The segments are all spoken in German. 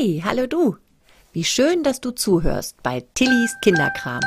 Hey, hallo du. Wie schön, dass du zuhörst bei Tillys Kinderkram,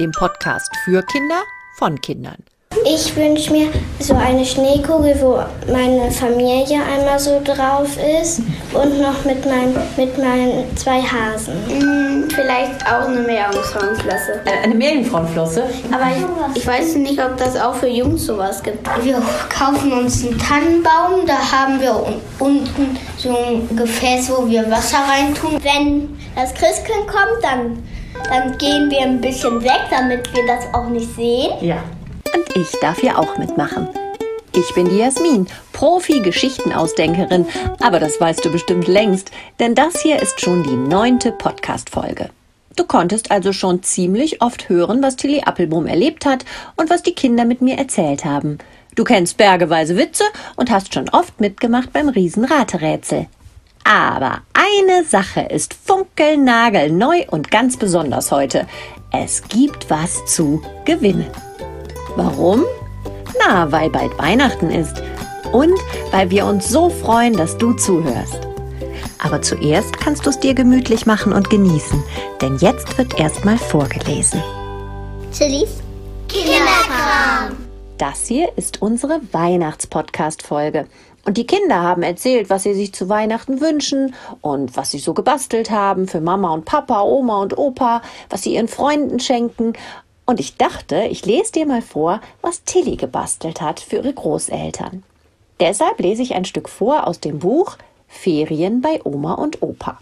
dem Podcast für Kinder von Kindern. Ich wünsche mir so eine Schneekugel, wo meine Familie einmal so drauf ist und noch mit, mein, mit meinen zwei Hasen. Hm, vielleicht auch eine Meerjungfrauenflosse. Äh, eine Meerjungfrauenflosse? Aber ich, ich, weiß nicht, ob das auch für Jungs sowas gibt. Wir kaufen uns einen Tannenbaum, da haben wir unten so ein Gefäß, wo wir Wasser reintun. Wenn das Christkind kommt, dann, dann gehen wir ein bisschen weg, damit wir das auch nicht sehen. Ja. Ich darf hier auch mitmachen. Ich bin die Jasmin, Profi-Geschichtenausdenkerin, aber das weißt du bestimmt längst, denn das hier ist schon die neunte Podcast-Folge. Du konntest also schon ziemlich oft hören, was Tilly Appelboom erlebt hat und was die Kinder mit mir erzählt haben. Du kennst bergeweise Witze und hast schon oft mitgemacht beim Riesenraterätsel. Aber eine Sache ist funkelnagelneu und ganz besonders heute. Es gibt was zu gewinnen. Warum? Na, weil bald Weihnachten ist und weil wir uns so freuen, dass du zuhörst. Aber zuerst kannst du es dir gemütlich machen und genießen, denn jetzt wird erstmal vorgelesen. Tillys Kinderkram. Das hier ist unsere Weihnachtspodcast-Folge. Und die Kinder haben erzählt, was sie sich zu Weihnachten wünschen und was sie so gebastelt haben für Mama und Papa, Oma und Opa, was sie ihren Freunden schenken. Und ich dachte, ich lese dir mal vor, was Tilly gebastelt hat für ihre Großeltern. Deshalb lese ich ein Stück vor aus dem Buch Ferien bei Oma und Opa.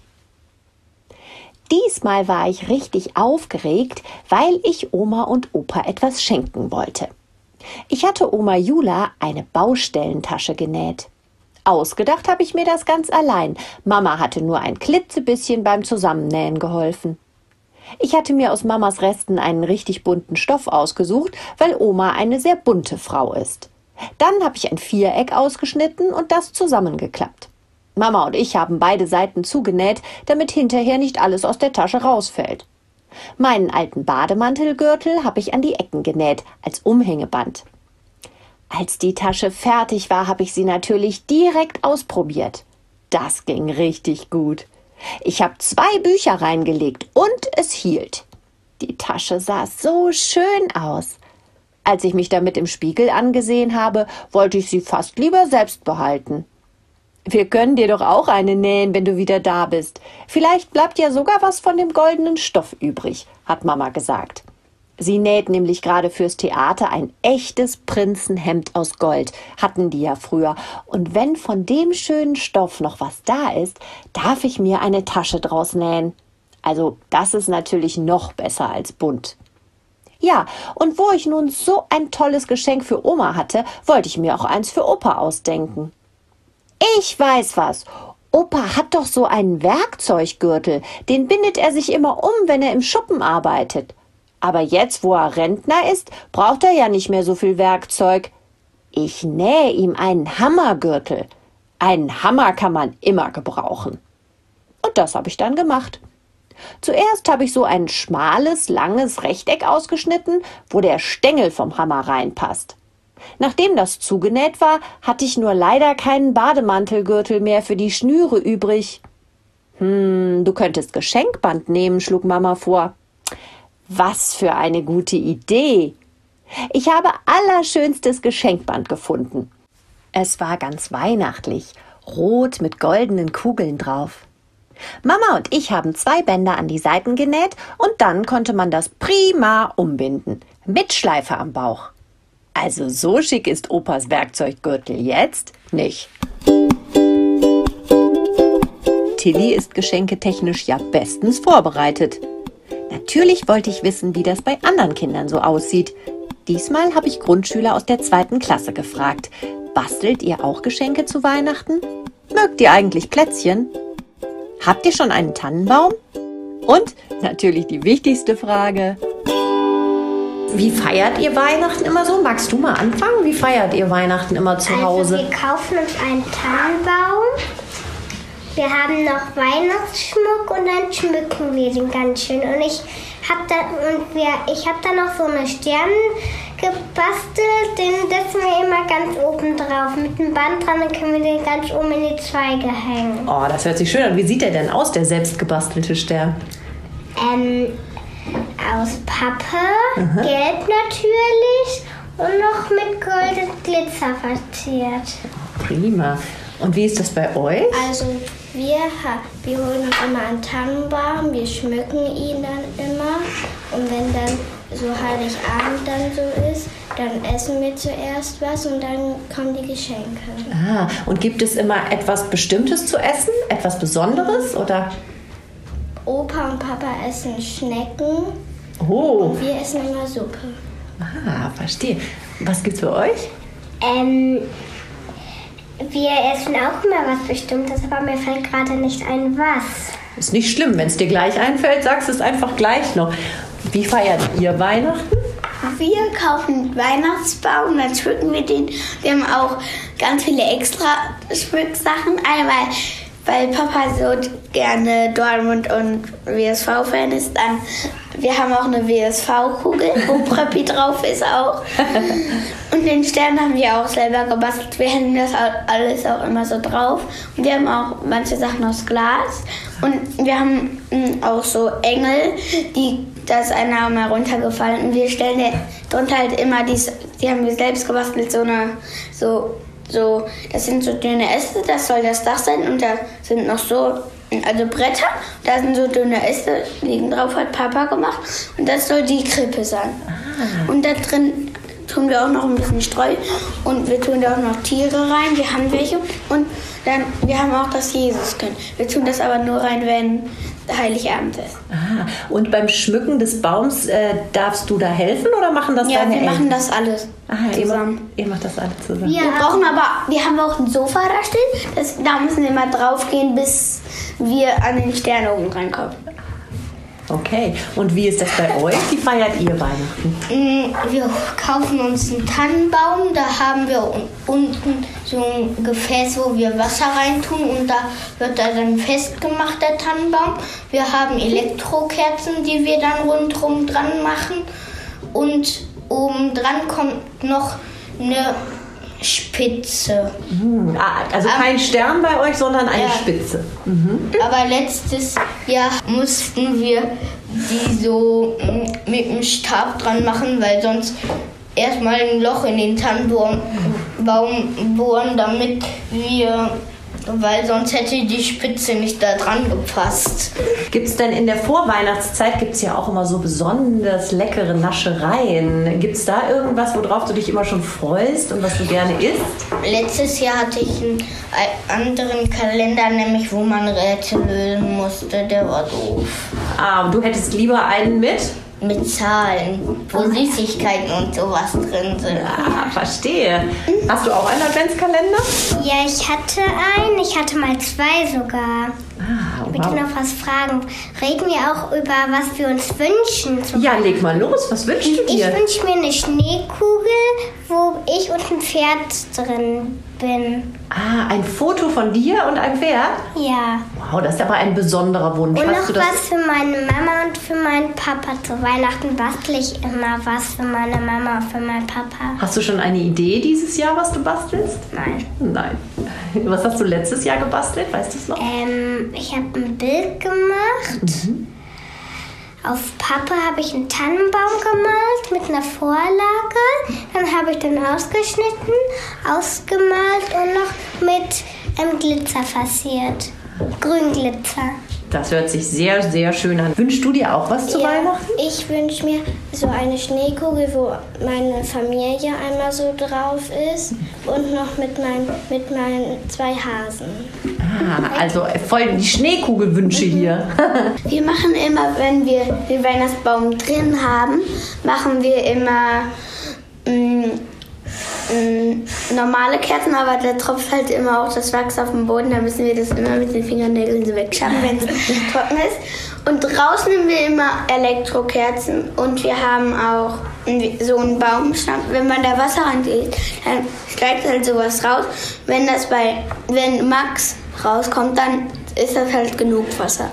Diesmal war ich richtig aufgeregt, weil ich Oma und Opa etwas schenken wollte. Ich hatte Oma Jula eine Baustellentasche genäht. Ausgedacht habe ich mir das ganz allein. Mama hatte nur ein klitzebisschen beim Zusammennähen geholfen. Ich hatte mir aus Mamas Resten einen richtig bunten Stoff ausgesucht, weil Oma eine sehr bunte Frau ist. Dann habe ich ein Viereck ausgeschnitten und das zusammengeklappt. Mama und ich haben beide Seiten zugenäht, damit hinterher nicht alles aus der Tasche rausfällt. Meinen alten Bademantelgürtel habe ich an die Ecken genäht, als Umhängeband. Als die Tasche fertig war, habe ich sie natürlich direkt ausprobiert. Das ging richtig gut. Ich habe zwei Bücher reingelegt und es hielt. Die Tasche sah so schön aus. Als ich mich damit im Spiegel angesehen habe, wollte ich sie fast lieber selbst behalten. Wir können dir doch auch eine nähen, wenn du wieder da bist. Vielleicht bleibt ja sogar was von dem goldenen Stoff übrig, hat Mama gesagt. Sie näht nämlich gerade fürs Theater ein echtes Prinzenhemd aus Gold, hatten die ja früher. Und wenn von dem schönen Stoff noch was da ist, darf ich mir eine Tasche draus nähen. Also das ist natürlich noch besser als bunt. Ja, und wo ich nun so ein tolles Geschenk für Oma hatte, wollte ich mir auch eins für Opa ausdenken. Ich weiß was. Opa hat doch so einen Werkzeuggürtel, den bindet er sich immer um, wenn er im Schuppen arbeitet. Aber jetzt, wo er Rentner ist, braucht er ja nicht mehr so viel Werkzeug. Ich nähe ihm einen Hammergürtel. Einen Hammer kann man immer gebrauchen. Und das habe ich dann gemacht. Zuerst habe ich so ein schmales, langes Rechteck ausgeschnitten, wo der Stängel vom Hammer reinpasst. Nachdem das zugenäht war, hatte ich nur leider keinen Bademantelgürtel mehr für die Schnüre übrig. Hm, du könntest Geschenkband nehmen, schlug Mama vor. Was für eine gute Idee! Ich habe allerschönstes Geschenkband gefunden. Es war ganz weihnachtlich, rot mit goldenen Kugeln drauf. Mama und ich haben zwei Bänder an die Seiten genäht und dann konnte man das prima umbinden, mit Schleife am Bauch. Also so schick ist Opas Werkzeuggürtel jetzt nicht. Tilly ist geschenketechnisch ja bestens vorbereitet. Natürlich wollte ich wissen, wie das bei anderen Kindern so aussieht. Diesmal habe ich Grundschüler aus der zweiten Klasse gefragt. Bastelt ihr auch Geschenke zu Weihnachten? Mögt ihr eigentlich Plätzchen? Habt ihr schon einen Tannenbaum? Und natürlich die wichtigste Frage. Wie feiert ihr Weihnachten immer so? Magst du mal anfangen? Wie feiert ihr Weihnachten immer zu also, Hause? Wir kaufen uns einen Tannenbaum wir haben noch Weihnachtsschmuck und dann schmücken wir den ganz schön. Und ich habe da, und wir, ich habe da noch so eine Sterne gebastelt, den setzen wir immer ganz oben drauf. Mit dem Band dran, dann können wir den ganz oben in die Zweige hängen. Oh, das hört sich schön an. Wie sieht der denn aus, der selbst gebastelte Stern? Ähm, aus Pappe, gelb natürlich und noch mit Gold und Glitzer verziert. Prima. Und wie ist das bei euch? Also wir, wir holen uns immer einen Tannenbaum, wir schmücken ihn dann immer und wenn dann so Heiligabend dann so ist, dann essen wir zuerst was und dann kommen die Geschenke. Ah, und gibt es immer etwas Bestimmtes zu essen? Etwas Besonderes? Oder? Opa und Papa essen Schnecken Oh, und wir essen immer Suppe. ah, verstehe. Was gibt's für euch? Ähm, wir essen auch immer was Bestimmtes, aber mir fällt gerade nicht ein, was. Ist nicht schlimm, wenn es dir gleich einfällt, sagst du es einfach gleich noch. Wie feiert ihr Weihnachten? Wir kaufen Weihnachtsbaum, dann schmücken wir den. Wir haben auch ganz viele extra Schmücksachen. Einmal, weil Papa so gerne Dortmund und WSV-Fan ist, dann wir haben auch eine WSV-Kugel, wo Pröppi drauf ist auch. Und den Stern haben wir auch selber gebastelt. Wir hängen das alles auch immer so drauf. Und wir haben auch manche Sachen aus Glas. Und wir haben mm, auch so Engel, die, da ist einer mal runtergefallen. Und wir stellen drunter halt immer, dies, die haben wir selbst gebastelt, so eine, so, so, das sind so dünne Äste, das soll das Dach sein. Und da sind noch so, also Bretter, da sind so dünne Äste, liegen drauf, hat Papa gemacht. Und das soll die Krippe sein. Und da drin tun wir auch noch ein bisschen Streu und wir tun da auch noch Tiere rein. Wir haben welche und dann wir haben auch das Jesuskind. Wir tun das aber nur rein, wenn Heiligabend ist. Ah, und beim Schmücken des Baums äh, darfst du da helfen oder machen das Ja, deine wir machen Eltern? das alles Ah, ihr, macht, zusammen. ihr macht das alle zusammen. Wir brauchen aber, wir haben auch ein Sofa da stehen. Das, da müssen wir mal draufgehen, bis wir an den Stern oben reinkommen. Okay. Und wie ist das bei euch? Wie feiert ihr Weihnachten? Mm, Wir kaufen uns einen Tannenbaum, da haben wir un- unten so ein Gefäß, wo wir Wasser reintun und da wird er dann festgemacht, der Tannenbaum. Wir haben Elektrokerzen, die wir dann rundherum dran machen und oben dran kommt noch eine Spitze. Hm, ah, also kein Stern bei euch, sondern eine Ja. Spitze. Aber letztes Jahr mussten wir die so mm, mit dem Stab dran machen, weil sonst erstmal ein Loch in den Tannenbaum Baum bohren, damit wir, weil sonst hätte die Spitze nicht da dran gepasst. Gibt es denn in der Vorweihnachtszeit, gibt es ja auch immer so besonders leckere Naschereien. Gibt es da irgendwas, worauf du dich immer schon freust und was du gerne isst? Letztes Jahr hatte ich einen anderen Kalender, nämlich wo man Rätsel lösen musste, der war doof. Ah, du hättest lieber einen mit? Mit Zahlen, wo Süßigkeiten und sowas drin sind. Ah, verstehe. Hast du auch einen Adventskalender? Ja, ich hatte einen, ich hatte mal zwei sogar. Ah, Bitte wow. noch was fragen. Reden wir auch über, was wir uns wünschen. Ja, leg mal los. Was wünschst du Ich dir? wünsche mir eine Schneekugel, wo ich und ein Pferd drin bin. Ah, ein Foto von dir und einem Pferd? Ja. Wow, das ist aber ein besonderer Wunsch. Und Hast noch du das? was für meine Mama und für meinen Papa. Zu Weihnachten bastle ich immer was für meine Mama und für meinen Papa. Hast du schon eine Idee dieses Jahr, was du bastelst? Nein. Nein. Was hast du letztes Jahr gebastelt? Weißt du es noch? Ähm, ich habe ein Bild gemacht. Auf Pappe habe ich einen Tannenbaum gemalt mit einer Vorlage. Dann habe ich den ausgeschnitten, ausgemalt und noch mit ähm, Glitzer verziert. Grünglitzer. Das hört sich sehr, sehr schön an. Wünschst du dir auch was zu Weihnachten? Ich wünsche mir so eine Schneekugel, wo meine Familie einmal so drauf ist und noch mit, mein, mit meinen zwei Hasen. Ah, also voll die Schneekugelwünsche hier. Wir machen immer, wenn wir den Weihnachtsbaum drin haben, machen wir immer mm, mm, normale Kerzen, aber da tropft halt immer auch das Wachs auf den Boden. Da müssen wir das immer mit den Fingernägeln so wegschaben, wenn es trocken ist. Und draußen haben wir immer Elektrokerzen und wir haben auch so einen Baumstamm. Wenn man da Wasser reingeht, dann steigt halt sowas raus. Wenn das bei, wenn Max rauskommt, dann ist das halt genug Wasser.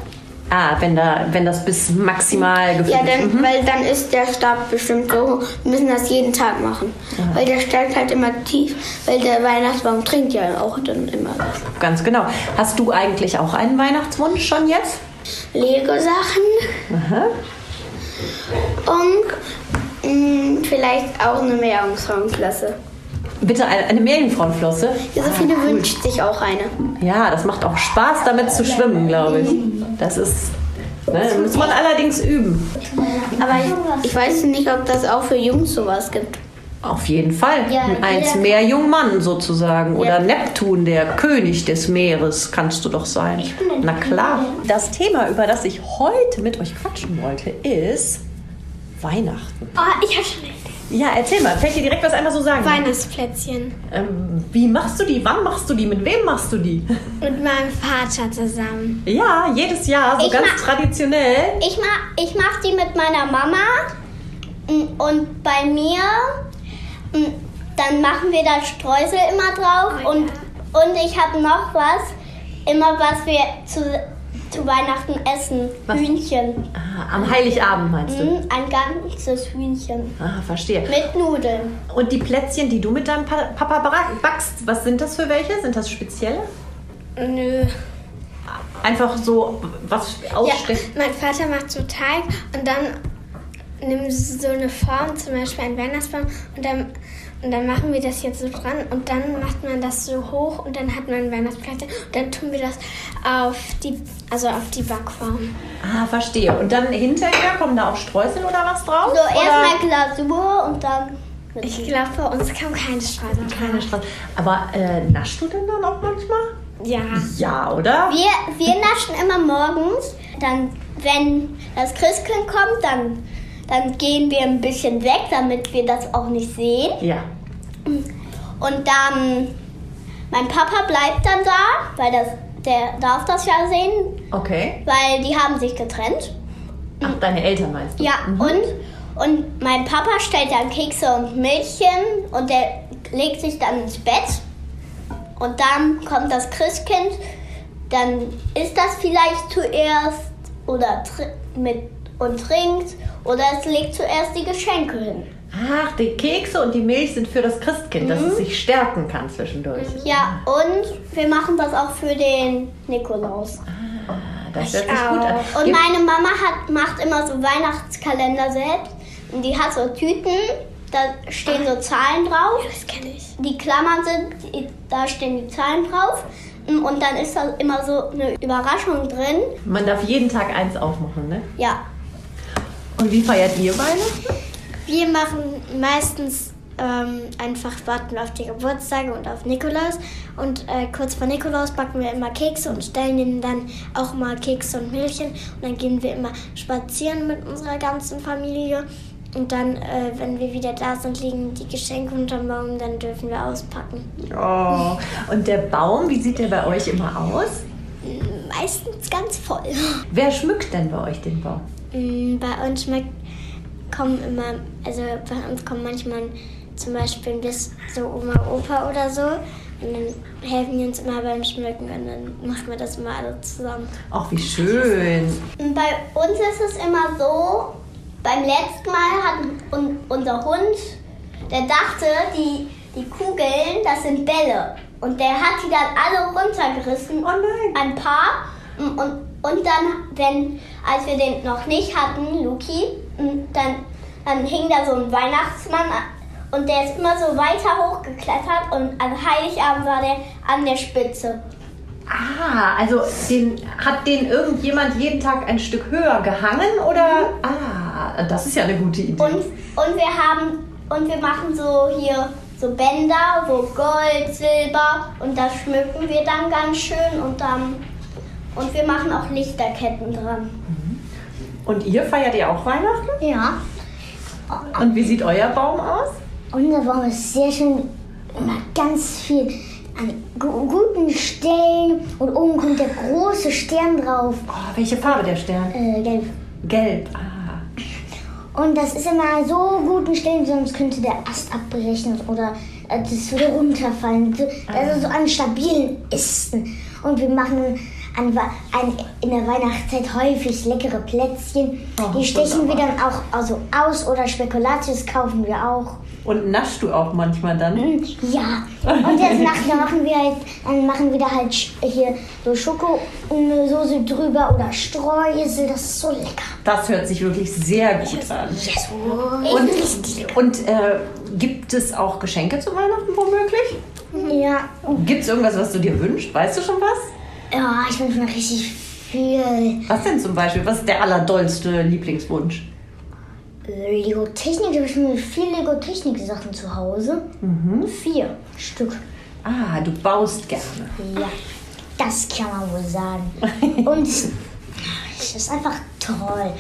Ah, wenn, da, wenn das bis maximal gefüllt Ja, ist. dann, weil dann ist der Stab bestimmt so hoch. Wir müssen das jeden Tag machen. Weil der steigt halt immer tief. Weil der Weihnachtsbaum trinkt ja auch dann immer was. Ganz genau. Hast du eigentlich auch einen Weihnachtswunsch schon jetzt? Lego-Sachen. Und mh, vielleicht auch eine Meerjungfrauenklasse. Bitte eine, eine Meerjungfrauenflosse. Josephine wünscht sich auch eine. Ja, das macht auch Spaß, damit zu schwimmen, glaube ich. Das ist. Ne, muss man allerdings üben. Aber ich, ich weiß nicht, ob das auch für Jungs sowas gibt. Auf jeden Fall. Ja, Als jeder- Meerjungmann sozusagen. Oder Neptun, der König des Meeres, kannst du doch sein. Na klar. Das Thema, über das ich heute mit euch quatschen wollte, ist Weihnachten. Oh, ich habe schon. Ja, erzähl mal. Fällt dir direkt was einfach so sagen? Weihnachtsplätzchen. Ähm, wie machst du die? Wann machst du die? Mit wem machst du die? Mit meinem Vater zusammen. Ja, jedes Jahr, so Ich ganz traditionell. Ich mach, ich mach die mit meiner Mama mm, und bei mir, mm, dann machen wir da Streusel immer drauf Oh und, und ich habe noch was, immer was wir zu, zu Weihnachten essen, Was? Hühnchen. Ah, am Heiligabend meinst du? Mm, Ein ganzes Hühnchen Ah, verstehe. mit Nudeln. Und die Plätzchen, die du mit deinem Pa- Papa backst, was sind das für welche? Sind das spezielle? Nö. Einfach so was Ja, ausstechen? mein Vater macht so Teig und dann nimmt so eine Form, zum Beispiel einen Weihnachtsbaum, und dann, und dann machen wir das jetzt so dran und dann macht man das so hoch und dann hat man ein Weihnachtsplätzchen und dann tun wir das auf die, also auf die Backform. Ah, verstehe. Und dann hinterher kommen da auch Streusel oder was drauf? So erstmal Glasur und dann. Ich glaube, bei uns kam keine Streusel Keine Streusel. Aber äh, naschst du denn dann auch manchmal? Ja. Ja, oder? Wir, wir naschen immer morgens. Dann, wenn das Christkind kommt, dann, dann gehen wir ein bisschen weg, damit wir das auch nicht sehen. Ja. Und dann, mein Papa bleibt dann da, weil das, der darf das ja sehen, Okay. weil die haben sich getrennt. Ach, deine Eltern meinst du? Ja, und, und mein Papa stellt dann Kekse und Milchchen und der legt sich dann ins Bett. Und dann kommt das Christkind, dann isst das vielleicht zuerst oder mit und trinkt oder es legt zuerst die Geschenke hin. Ach, die Kekse und die Milch sind für das Christkind, dass es sich stärken kann zwischendurch. Ja, und wir machen das auch für den Nikolaus. Ah, Das hört sich gut an. Und meine Mama hat, macht immer so Weihnachtskalender selbst. Und die hat so Tüten, da stehen so Zahlen drauf. Das kenne ich. Die Klammern sind, die- da stehen die Zahlen drauf. Und dann ist da immer so eine Überraschung drin. Man darf jeden Tag eins aufmachen, ne? Ja, Und wie feiert ihr Weihnachten? Wir machen meistens ähm, einfach warten auf die Geburtstage und auf Nikolaus. Und äh, kurz vor Nikolaus backen wir immer Kekse und stellen ihnen dann auch mal Kekse und Milchchen. Und dann gehen wir immer spazieren mit unserer ganzen Familie. Und dann, äh, wenn wir wieder da sind, liegen die Geschenke unterm Baum, dann dürfen wir auspacken. Oh. Und der Baum, wie sieht der bei euch immer aus? Meistens ganz voll. Wer schmückt denn bei euch den Baum? Mm, Bei uns schmeckt, kommen immer, also bei uns kommen manchmal zum Beispiel bis so Oma, Opa oder so. Und dann helfen die uns immer beim Schmücken und dann machen wir das immer alle zusammen. Ach, wie schön. Bei uns ist es immer so, beim letzten Mal hat un unser Hund, der dachte, die, die Kugeln, das sind Bälle. Und der hat die dann alle runtergerissen. Oh nein. Ein paar. Und, und, dann, wenn, als wir den noch nicht hatten, Luki, dann, dann hing da so ein Weihnachtsmann und der ist immer so weiter hochgeklettert und an Heiligabend war der an der Spitze. Ah, also den, hat den irgendjemand jeden Tag ein Stück höher gehangen oder? Ah, das ist ja eine gute Idee. Und, und wir haben und wir machen so hier so Bänder, wo Gold, Silber und das schmücken wir dann ganz schön und dann und wir machen auch Lichterketten dran. Und ihr feiert ihr auch Weihnachten? Ja. Und wie sieht euer Baum aus? Unser Baum ist sehr schön, immer ganz viel an gu guten Stellen und oben kommt der große Stern drauf, Oh, welche Farbe der Stern? äh, gelb. Gelb. Ah. Und das ist immer so guten Stellen, sonst könnte der Ast abbrechen oder äh, das würde runterfallen. So- Also so an stabilen Ästen. Und wir machen an, an, in der Weihnachtszeit häufig leckere Plätzchen. Oh, die stechen wir dann auch also aus oder Spekulatius kaufen wir auch. Und naschst du auch manchmal dann? Ja, und jetzt nach, dann machen wir halt, dann machen wir da halt hier so Schokosoße drüber oder Streusel, das ist so lecker. Das hört sich wirklich sehr gut an. Und, und äh, gibt es auch Geschenke zu Weihnachten womöglich? Ja, Gibt es irgendwas, was du dir wünschst? Weißt du schon was? Ja ich wünsche mir richtig viel Was denn zum Beispiel? Was ist der allerdollste Lieblingswunsch? Lego-Technik. Ich habe schon viel Lego-Technik-Sachen zu Hause. Vier Stück. Ah, du baust gerne. Ja, das kann man wohl sagen. Und es ist einfach toll.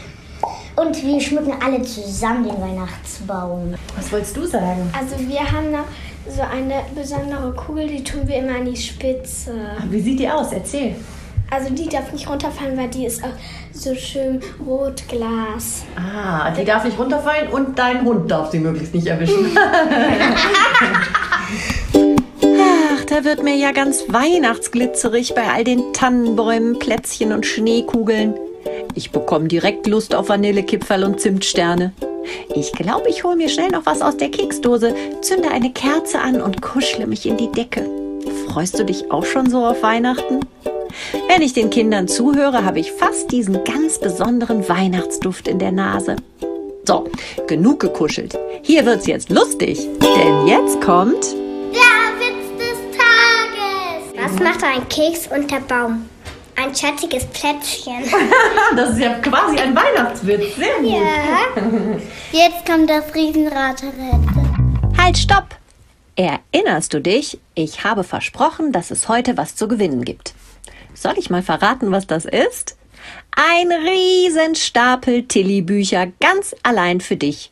Und wir schmücken alle zusammen den Weihnachtsbaum. Was wolltest du sagen? Also wir haben noch so eine besondere Kugel, die tun wir immer an die Spitze. Wie sieht die aus? Erzähl. Also die darf nicht runterfallen, weil die ist auch so schön rotglas. Ah, die darf nicht runterfallen und dein Hund darf sie möglichst nicht erwischen. Ach, da wird mir ja ganz weihnachtsglitzerig bei all den Tannenbäumen, Plätzchen und Schneekugeln. Ich bekomme direkt Lust auf Vanillekipferl und Zimtsterne. Ich glaube, ich hole mir schnell noch was aus der Keksdose, zünde eine Kerze an und kuschle mich in die Decke. Freust du dich auch schon so auf Weihnachten? Wenn ich den Kindern zuhöre, habe ich fast diesen ganz besonderen Weihnachtsduft in der Nase. So, genug gekuschelt. Hier wird's jetzt lustig, denn jetzt kommt Der Witz des Tages. Was macht ein Keks unter Baum? Ein schattiges Plätzchen. Das ist ja quasi ein Weihnachtswitz. Sehr gut. Jetzt kommt das Riesenraterätsel. Halt, stopp! Erinnerst du dich? Ich habe versprochen, dass es heute was zu gewinnen gibt. Soll ich mal verraten, was das ist? Ein Riesenstapel Tilly-Bücher ganz allein für dich.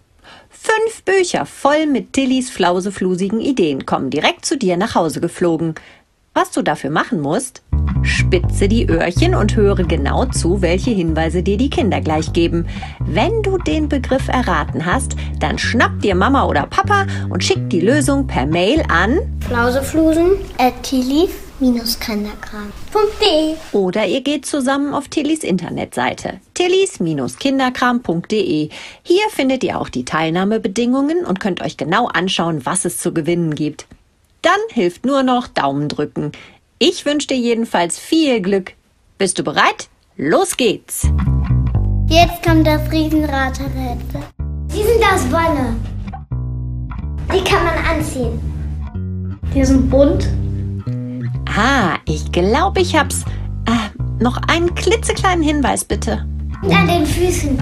Fünf Bücher voll mit Tillys flauseflusigen Ideen kommen direkt zu dir nach Hause geflogen. Was du dafür machen musst? Spitze die Öhrchen und höre genau zu, welche Hinweise dir die Kinder gleich geben. Wenn du den Begriff erraten hast, dann schnapp dir Mama oder Papa und schick die Lösung per Mail an Flauseflusen at tilly-kinderkram.de oder ihr geht zusammen auf Tillys Internetseite tillys-kinderkram.de. Hier findet ihr auch die Teilnahmebedingungen und könnt euch genau anschauen, was es zu gewinnen gibt. Dann hilft nur noch Daumen drücken. Ich wünsche dir jedenfalls viel Glück. Bist du bereit? Los geht's! Jetzt kommt das Riesenraterätsel. Die sind aus Wolle. Die kann man anziehen. Die sind bunt. Ah, ich glaube, ich hab's. Ah, noch einen klitzekleinen Hinweis bitte. An den Füßen.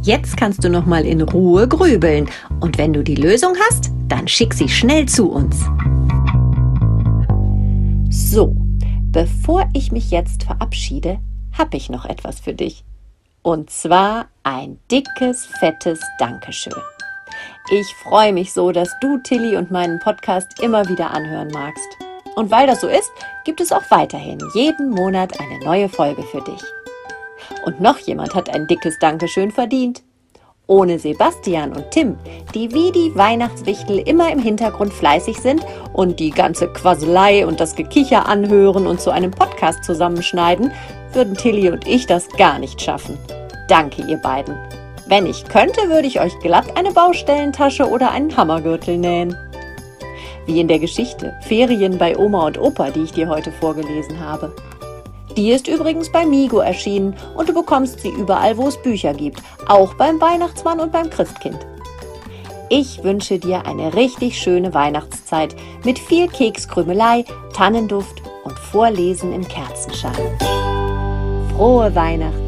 Jetzt kannst du noch mal in Ruhe grübeln und wenn du die Lösung hast, dann schick sie schnell zu uns. So, bevor ich mich jetzt verabschiede, habe ich noch etwas für dich. Und zwar ein dickes, fettes Dankeschön. Ich freue mich so, dass du Tilly und meinen Podcast immer wieder anhören magst. Und weil das so ist, gibt es auch weiterhin jeden Monat eine neue Folge für dich. Und noch jemand hat ein dickes Dankeschön verdient. Ohne Sebastian und Tim, die wie die Weihnachtswichtel immer im Hintergrund fleißig sind und die ganze Quasselei und das Gekicher anhören und zu einem Podcast zusammenschneiden, würden Tilly und ich das gar nicht schaffen. Danke, ihr beiden. Wenn ich könnte, würde ich euch glatt eine Baustellentasche oder einen Hammergürtel nähen. Wie in der Geschichte Ferien bei Oma und Opa, die ich dir heute vorgelesen habe. Die ist übrigens bei Migo erschienen und du bekommst sie überall, wo es Bücher gibt, auch beim Weihnachtsmann und beim Christkind. Ich wünsche dir eine richtig schöne Weihnachtszeit mit viel Kekskrümelei, Tannenduft und Vorlesen im Kerzenschein. Frohe Weihnachten!